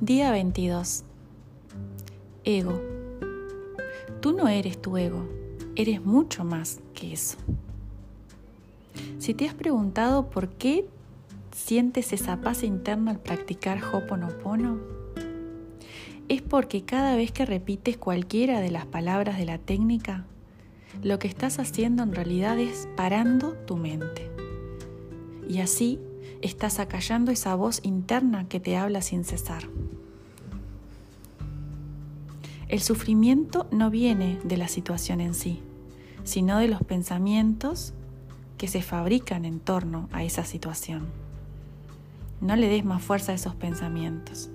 Día 22. Ego. Tú no eres tu ego, eres mucho más que eso. Si te has preguntado por qué sientes esa paz interna al practicar Hoponopono, es porque cada vez que repites cualquiera de las palabras de la técnica, lo que estás haciendo en realidad es parando tu mente. Y así estás acallando esa voz interna que te habla sin cesar. El sufrimiento no viene de la situación en sí, sino de los pensamientos que se fabrican en torno a esa situación. No le des más fuerza a esos pensamientos.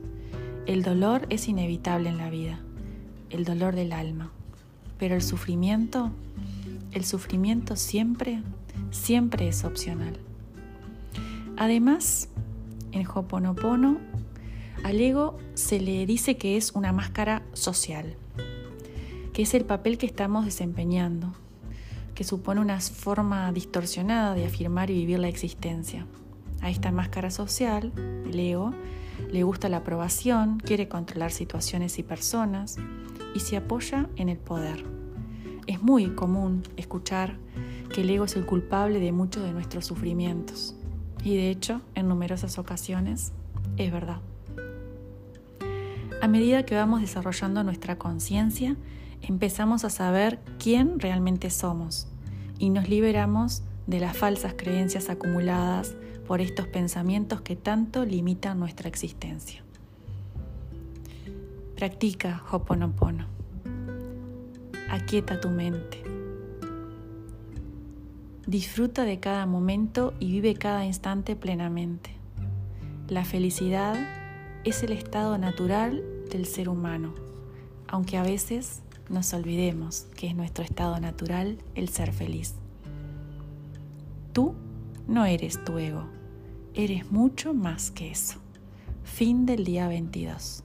El dolor es inevitable en la vida, el dolor del alma, pero el sufrimiento, el sufrimiento siempre, siempre es opcional. Además, en Hoponopono, al ego se le dice que es una máscara social, que es el papel que estamos desempeñando, que supone una forma distorsionada de afirmar y vivir la existencia. A esta máscara social, el ego, le gusta la aprobación, quiere controlar situaciones y personas y se apoya en el poder. Es muy común escuchar que el ego es el culpable de muchos de nuestros sufrimientos. Y de hecho, en numerosas ocasiones, es verdad. A medida que vamos desarrollando nuestra conciencia, empezamos a saber quién realmente somos y nos liberamos de las falsas creencias acumuladas por estos pensamientos que tanto limitan nuestra existencia. Practica Hoponopono. Aquieta tu mente. Disfruta de cada momento y vive cada instante plenamente. La felicidad es el estado natural del ser humano, aunque a veces nos olvidemos que es nuestro estado natural el ser feliz. Tú no eres tu ego, eres mucho más que eso. Fin del día 22.